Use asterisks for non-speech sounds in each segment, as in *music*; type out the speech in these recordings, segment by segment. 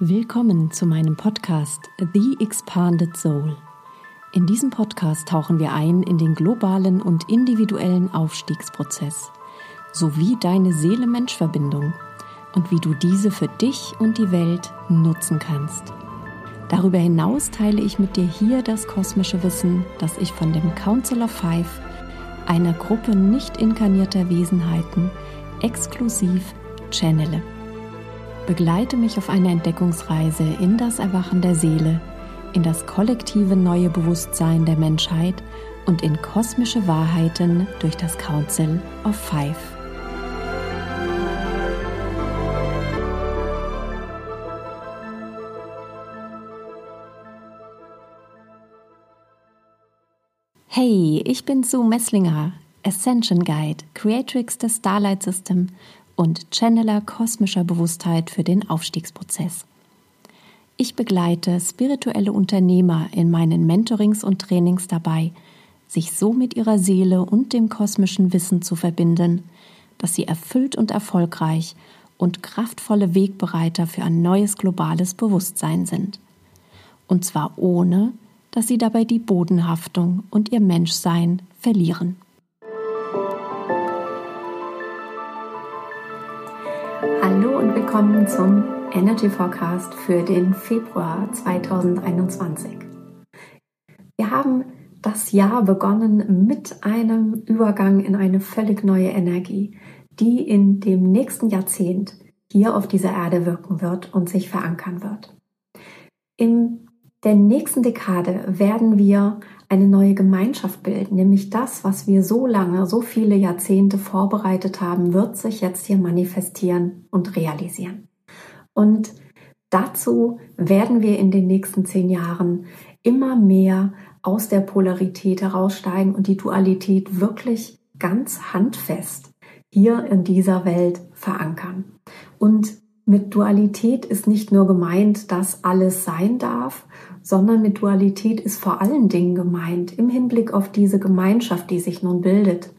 Willkommen zu meinem Podcast The Expanded Soul. In diesem Podcast tauchen wir ein in den globalen und individuellen Aufstiegsprozess sowie deine Seele-Mensch-Verbindung und wie du diese für dich und die Welt nutzen kannst. Darüber hinaus teile ich mit dir hier das kosmische Wissen, das ich von dem Council of Five, einer Gruppe nicht inkarnierter Wesenheiten, exklusiv channele. Begleite mich auf eine Entdeckungsreise in das Erwachen der Seele, in das kollektive neue Bewusstsein der Menschheit und in kosmische Wahrheiten durch das Council of Five. Hey, ich bin Sue Messlinger, Ascension Guide, Creatrix des Starlight System und Channeler kosmischer Bewusstheit für den Aufstiegsprozess. Ich begleite spirituelle Unternehmer in meinen Mentorings und Trainings dabei, sich so mit ihrer Seele und dem kosmischen Wissen zu verbinden, dass sie erfüllt und erfolgreich und kraftvolle Wegbereiter für ein neues globales Bewusstsein sind. Und zwar ohne, dass sie dabei die Bodenhaftung und ihr Menschsein verlieren. Willkommen zum Energy Forecast für den Februar 2021. Wir haben das Jahr begonnen mit einem Übergang in eine völlig neue Energie, die in dem nächsten Jahrzehnt hier auf dieser Erde wirken wird und sich verankern wird. In der nächsten Dekade werden wir eine neue Gemeinschaft bilden, nämlich das, was wir so lange, so viele Jahrzehnte vorbereitet haben, wird sich jetzt hier manifestieren und realisieren. Und dazu werden wir in den nächsten zehn Jahren immer mehr aus der Polarität heraussteigen und die Dualität wirklich ganz handfest hier in dieser Welt verankern. Und mit Dualität ist nicht nur gemeint, dass alles sein darf, sondern mit Dualität ist vor allen Dingen gemeint, im Hinblick auf diese Gemeinschaft, die sich nun bildet,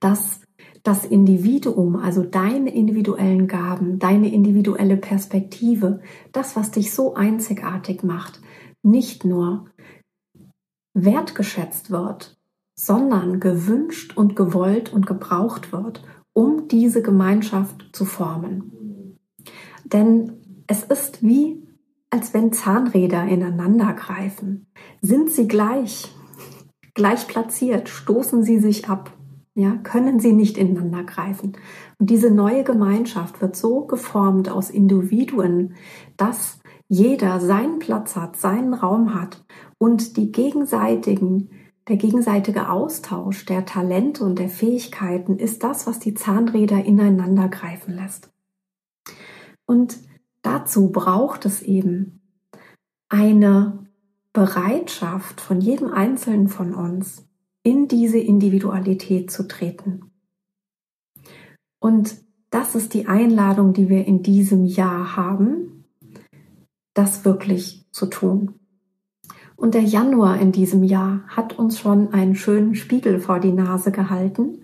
dass das Individuum, also deine individuellen Gaben, deine individuelle Perspektive, das, was dich so einzigartig macht, nicht nur wertgeschätzt wird, sondern gewünscht und gewollt und gebraucht wird, um diese Gemeinschaft zu formen. Denn es ist wie als wenn Zahnräder ineinander greifen. Sind sie gleich, gleich platziert, stoßen sie sich ab, ja, können sie nicht ineinander greifen. Und diese neue Gemeinschaft wird so geformt aus Individuen, dass jeder seinen Platz hat, seinen Raum hat und die gegenseitigen der gegenseitige Austausch der Talente und der Fähigkeiten ist das, was die Zahnräder ineinander greifen lässt. Und Dazu braucht es eben eine Bereitschaft von jedem Einzelnen von uns, in diese Individualität zu treten. Und das ist die Einladung, die wir in diesem Jahr haben, das wirklich zu tun. Und der Januar in diesem Jahr hat uns schon einen schönen Spiegel vor die Nase gehalten,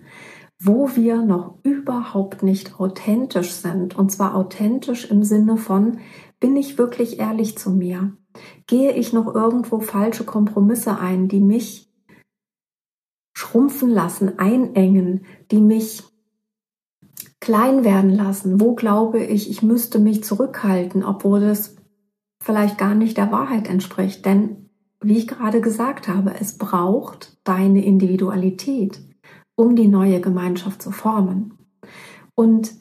wo wir noch überhaupt nicht authentisch sind. Und zwar authentisch im Sinne von, bin ich wirklich ehrlich zu mir? Gehe ich noch irgendwo falsche Kompromisse ein, die mich schrumpfen lassen, einengen, die mich klein werden lassen? Wo glaube ich, ich müsste mich zurückhalten, obwohl es vielleicht gar nicht der Wahrheit entspricht? Denn, wie ich gerade gesagt habe, es braucht deine Individualität um die neue Gemeinschaft zu formen. Und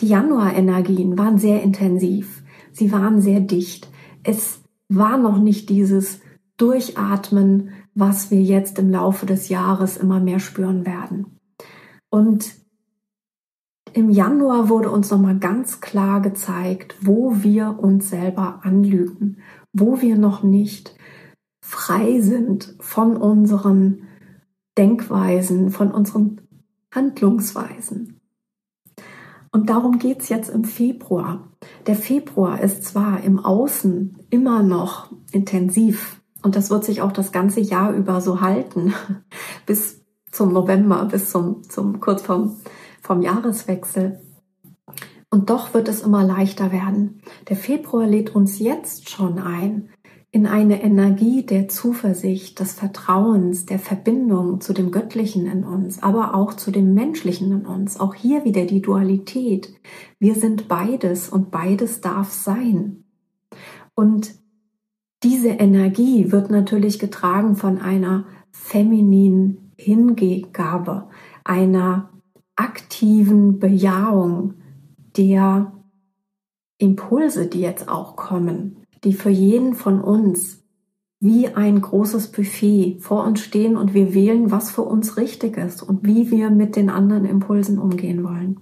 die Januarenergien waren sehr intensiv. Sie waren sehr dicht. Es war noch nicht dieses Durchatmen, was wir jetzt im Laufe des Jahres immer mehr spüren werden. Und im Januar wurde uns nochmal ganz klar gezeigt, wo wir uns selber anlügen, wo wir noch nicht frei sind von unseren Denkweisen, von unseren Handlungsweisen. Und darum geht's jetzt im Februar. Der Februar ist zwar im Außen immer noch intensiv und das wird sich auch das ganze Jahr über so halten, *laughs* bis zum November, bis zum, zum kurz vom, vom Jahreswechsel. Und doch wird es immer leichter werden. Der Februar lädt uns jetzt schon ein in eine Energie der Zuversicht, des Vertrauens, der Verbindung zu dem Göttlichen in uns, aber auch zu dem Menschlichen in uns. Auch hier wieder die Dualität. Wir sind beides und beides darf sein. Und diese Energie wird natürlich getragen von einer femininen Hingabe, einer aktiven Bejahung der Impulse, die jetzt auch kommen, die für jeden von uns wie ein großes Buffet vor uns stehen und wir wählen, was für uns richtig ist und wie wir mit den anderen Impulsen umgehen wollen.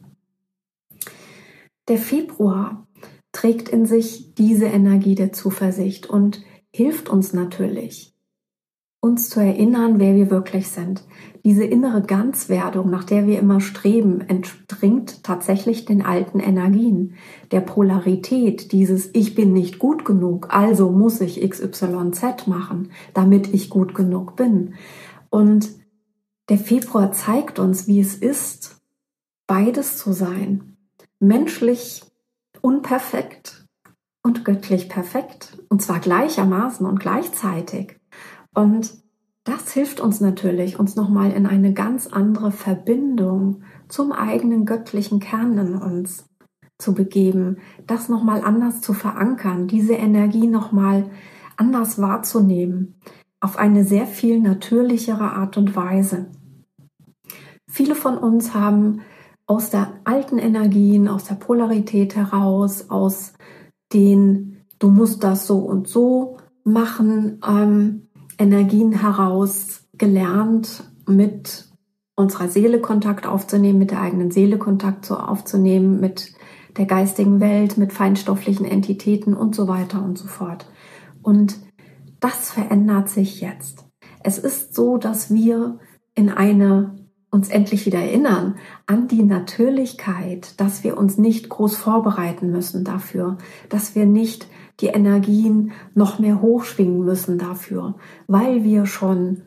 Der Februar trägt in sich diese Energie der Zuversicht und hilft uns natürlich, uns zu erinnern, wer wir wirklich sind. Diese innere Ganzwerdung, nach der wir immer streben, entspringt tatsächlich den alten Energien, der Polarität, dieses Ich bin nicht gut genug, also muss ich XYZ machen, damit ich gut genug bin. Und der Februar zeigt uns, wie es ist, beides zu sein. Menschlich unperfekt und göttlich perfekt. Und zwar gleichermaßen und gleichzeitig. Und das hilft uns natürlich, uns nochmal in eine ganz andere Verbindung zum eigenen göttlichen Kern in uns zu begeben, das nochmal anders zu verankern, diese Energie nochmal anders wahrzunehmen, auf eine sehr viel natürlichere Art und Weise. Viele von uns haben aus der alten Energien, aus der Polarität heraus, aus den du musst das so und so machen, ähm, Energien heraus gelernt, mit unserer Seele Kontakt aufzunehmen, mit der eigenen Seele Kontakt aufzunehmen, mit der geistigen Welt, mit feinstofflichen Entitäten und so weiter und so fort. Und das verändert sich jetzt. Es ist so, dass wir in eine uns endlich wieder erinnern an die Natürlichkeit, dass wir uns nicht groß vorbereiten müssen dafür, dass wir nicht die Energien noch mehr hochschwingen müssen dafür, weil wir schon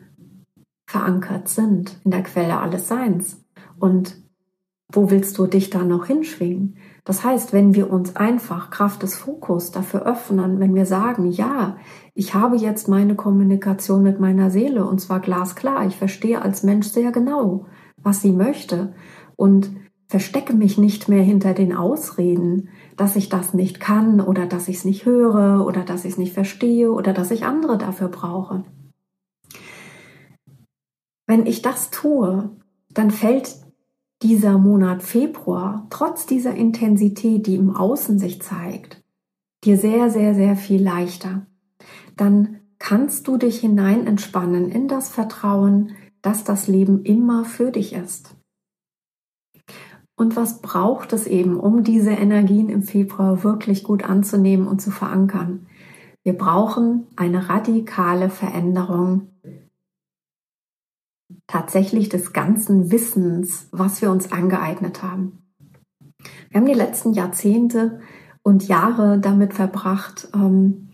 verankert sind in der Quelle alles Seins. Und wo willst du dich da noch hinschwingen? Das heißt, wenn wir uns einfach Kraft des Fokus dafür öffnen, wenn wir sagen, ja, ich habe jetzt meine Kommunikation mit meiner Seele und zwar glasklar, ich verstehe als Mensch sehr genau, was sie möchte und verstecke mich nicht mehr hinter den Ausreden, dass ich das nicht kann oder dass ich es nicht höre oder dass ich es nicht verstehe oder dass ich andere dafür brauche. Wenn ich das tue, dann fällt dieser Monat Februar, trotz dieser Intensität, die im Außen sich zeigt, dir sehr, sehr, sehr viel leichter. Dann kannst du dich hinein entspannen in das Vertrauen, dass das Leben immer für dich ist. Und was braucht es eben, um diese Energien im Februar wirklich gut anzunehmen und zu verankern? Wir brauchen eine radikale Veränderung tatsächlich des ganzen Wissens, was wir uns angeeignet haben. Wir haben die letzten Jahrzehnte und Jahre damit verbracht, ähm,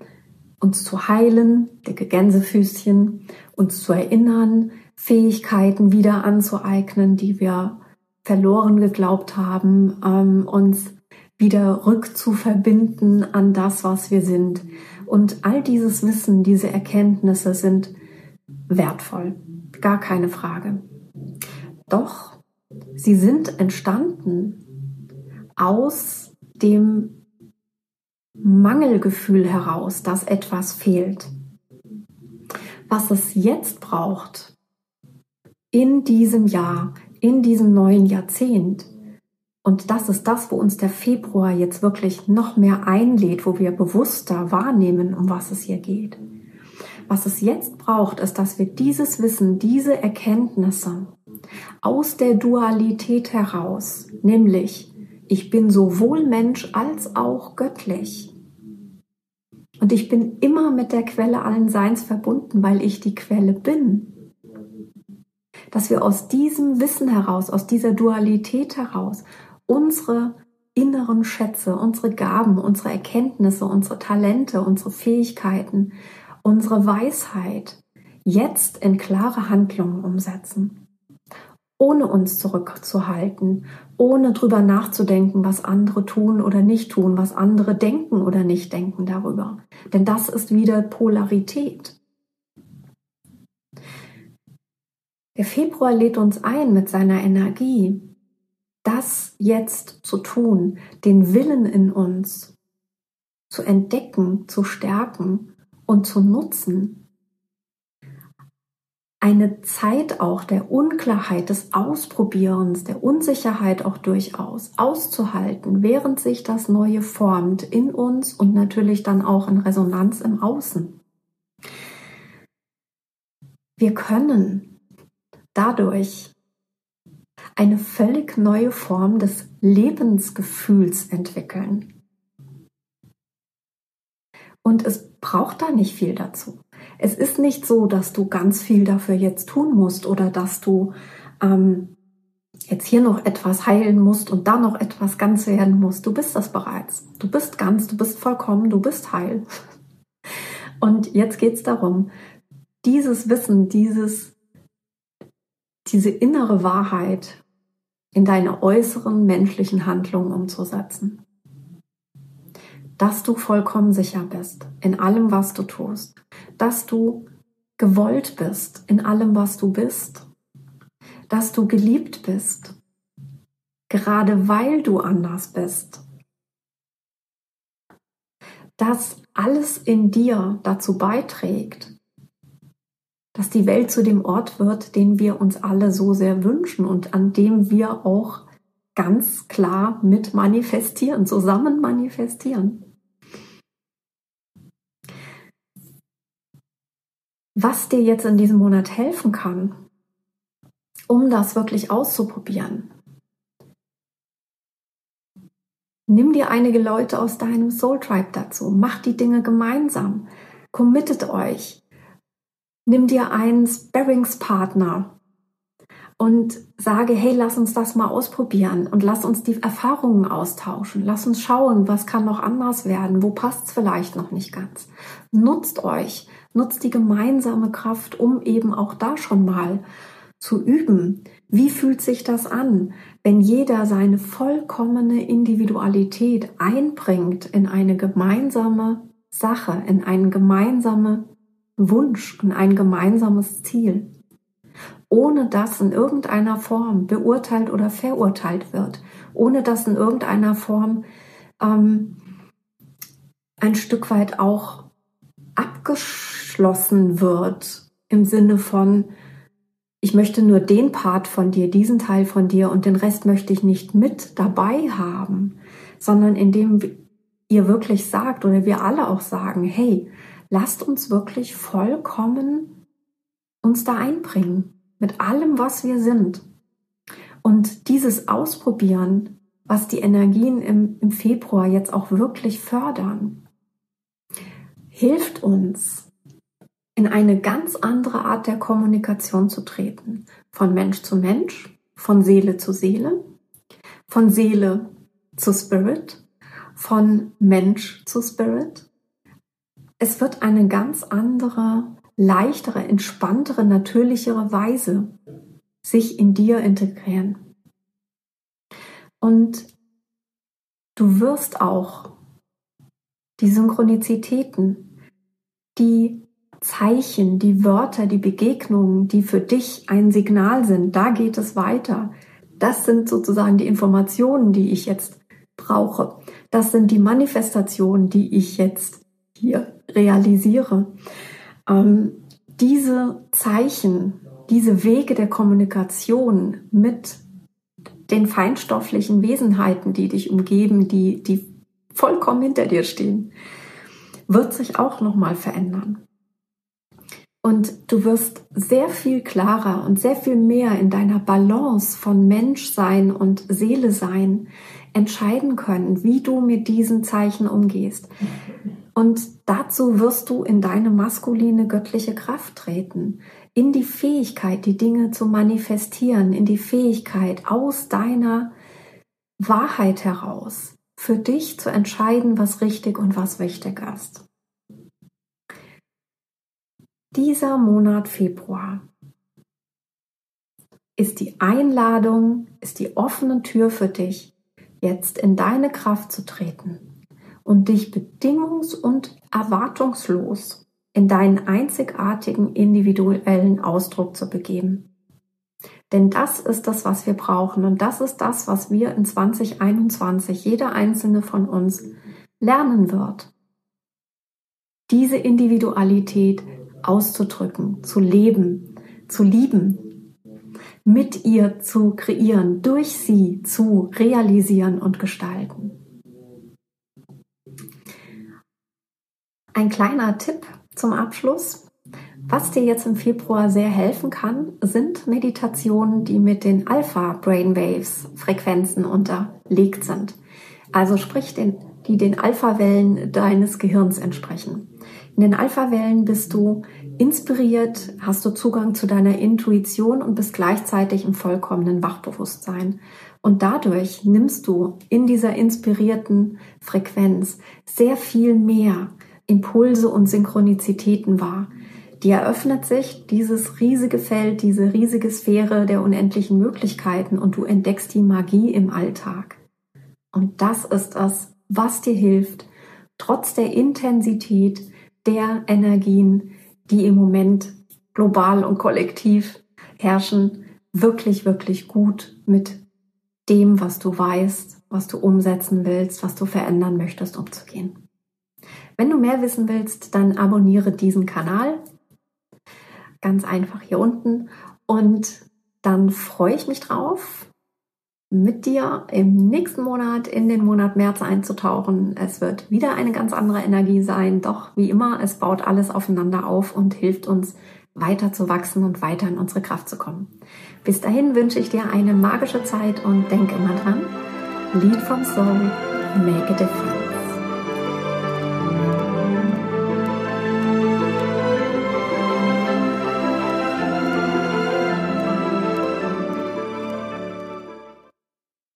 uns zu heilen, dicke Gänsefüßchen, uns zu erinnern, Fähigkeiten wieder anzueignen, die wir verloren geglaubt haben, ähm, uns wieder rückzuverbinden an das, was wir sind. Und all dieses Wissen, diese Erkenntnisse sind wertvoll, gar keine Frage. Doch sie sind entstanden aus dem Mangelgefühl heraus, dass etwas fehlt. Was es jetzt braucht, in diesem Jahr, in diesem neuen Jahrzehnt. Und das ist das, wo uns der Februar jetzt wirklich noch mehr einlädt, wo wir bewusster wahrnehmen, um was es hier geht. Was es jetzt braucht, ist, dass wir dieses Wissen, diese Erkenntnisse aus der Dualität heraus, nämlich ich bin sowohl Mensch als auch göttlich. Und ich bin immer mit der Quelle allen Seins verbunden, weil ich die Quelle bin dass wir aus diesem Wissen heraus, aus dieser Dualität heraus unsere inneren Schätze, unsere Gaben, unsere Erkenntnisse, unsere Talente, unsere Fähigkeiten, unsere Weisheit jetzt in klare Handlungen umsetzen. ohne uns zurückzuhalten, ohne drüber nachzudenken, was andere tun oder nicht tun, was andere denken oder nicht denken darüber. Denn das ist wieder Polarität. Der Februar lädt uns ein mit seiner Energie, das jetzt zu tun, den Willen in uns zu entdecken, zu stärken und zu nutzen. Eine Zeit auch der Unklarheit, des Ausprobierens, der Unsicherheit auch durchaus auszuhalten, während sich das Neue formt in uns und natürlich dann auch in Resonanz im Außen. Wir können dadurch eine völlig neue Form des Lebensgefühls entwickeln. Und es braucht da nicht viel dazu. Es ist nicht so, dass du ganz viel dafür jetzt tun musst oder dass du ähm, jetzt hier noch etwas heilen musst und da noch etwas ganz werden musst. Du bist das bereits. Du bist ganz, du bist vollkommen, du bist heil. *laughs* Und jetzt geht es darum, dieses Wissen, dieses, diese innere Wahrheit in deine äußeren menschlichen Handlungen umzusetzen. Dass du vollkommen sicher bist in allem, was du tust, dass du gewollt bist in allem, was du bist, dass du geliebt bist, gerade weil du anders bist, dass alles in dir dazu beiträgt, dass die Welt zu dem Ort wird, den wir uns alle so sehr wünschen und an dem wir auch ganz klar mit manifestieren, zusammen manifestieren. was dir jetzt in diesem Monat helfen kann, um das wirklich auszuprobieren. Nimm dir einige Leute aus deinem Soul Tribe dazu, mach die Dinge gemeinsam, committet euch, nimm dir einen Sparringspartner und sage, hey, lass uns das mal ausprobieren und lass uns die Erfahrungen austauschen. Lass uns schauen, was kann noch anders werden, wo passt es vielleicht noch nicht ganz. Nutzt euch, nutzt die gemeinsame Kraft, um eben auch da schon mal zu üben. Wie fühlt sich das an, wenn jeder seine vollkommene Individualität einbringt in eine gemeinsame Sache, in einen gemeinsamen Wunsch, in ein gemeinsames Ziel? ohne dass in irgendeiner Form beurteilt oder verurteilt wird, ohne dass in irgendeiner Form ähm, ein Stück weit auch abgeschlossen wird im Sinne von, ich möchte nur den Part von dir, diesen Teil von dir und den Rest möchte ich nicht mit dabei haben, sondern indem ihr wirklich sagt oder wir alle auch sagen, hey, lasst uns wirklich vollkommen uns da einbringen mit allem, was wir sind. Und dieses Ausprobieren, was die Energien im, im Februar jetzt auch wirklich fördern, hilft uns, in eine ganz andere Art der Kommunikation zu treten. Von Mensch zu Mensch, von Seele zu Seele, von Seele zu Spirit, von Mensch zu Spirit. Es wird eine ganz andere leichtere, entspanntere, natürlichere Weise sich in dir integrieren. Und du wirst auch die Synchronizitäten, die Zeichen, die Wörter, die Begegnungen, die für dich ein Signal sind, da geht es weiter. Das sind sozusagen die Informationen, die ich jetzt brauche. Das sind die Manifestationen, die ich jetzt hier realisiere ähm, diese Zeichen, diese Wege der Kommunikation mit den feinstofflichen Wesenheiten, die dich umgeben, die, die vollkommen hinter dir stehen, wird sich auch nochmal verändern. Und du wirst sehr viel klarer und sehr viel mehr in deiner Balance von Menschsein und Seele sein entscheiden können, wie du mit diesen Zeichen umgehst. Und dazu wirst du in deine maskuline göttliche Kraft treten, in die Fähigkeit, die Dinge zu manifestieren, in die Fähigkeit, aus deiner Wahrheit heraus für dich zu entscheiden, was richtig und was wichtig ist. Dieser Monat Februar ist die Einladung, ist die offene Tür für dich, jetzt in deine Kraft zu treten und dich bedingungs- und erwartungslos in deinen einzigartigen individuellen Ausdruck zu begeben. Denn das ist das, was wir brauchen und das ist das, was wir in 2021, jeder einzelne von uns, lernen wird. Diese Individualität auszudrücken, zu leben, zu lieben, mit ihr zu kreieren, durch sie zu realisieren und gestalten. Ein kleiner Tipp zum Abschluss. Was dir jetzt im Februar sehr helfen kann, sind Meditationen, die mit den Alpha Brainwaves Frequenzen unterlegt sind. Also sprich, den, die den Alpha-Wellen deines Gehirns entsprechen. In den Alpha-Wellen bist du inspiriert, hast du Zugang zu deiner Intuition und bist gleichzeitig im vollkommenen Wachbewusstsein. Und dadurch nimmst du in dieser inspirierten Frequenz sehr viel mehr Impulse und Synchronizitäten wahr. Die eröffnet sich dieses riesige Feld, diese riesige Sphäre der unendlichen Möglichkeiten und du entdeckst die Magie im Alltag. Und das ist es, was dir hilft, trotz der Intensität der Energien, die im Moment global und kollektiv herrschen, wirklich, wirklich gut mit dem, was du weißt, was du umsetzen willst, was du verändern möchtest, umzugehen. Wenn du mehr wissen willst, dann abonniere diesen Kanal. Ganz einfach hier unten. Und dann freue ich mich drauf, mit dir im nächsten Monat in den Monat März einzutauchen. Es wird wieder eine ganz andere Energie sein. Doch wie immer, es baut alles aufeinander auf und hilft uns weiter zu wachsen und weiter in unsere Kraft zu kommen. Bis dahin wünsche ich dir eine magische Zeit und denke immer dran, Lead from Soul, make a difference.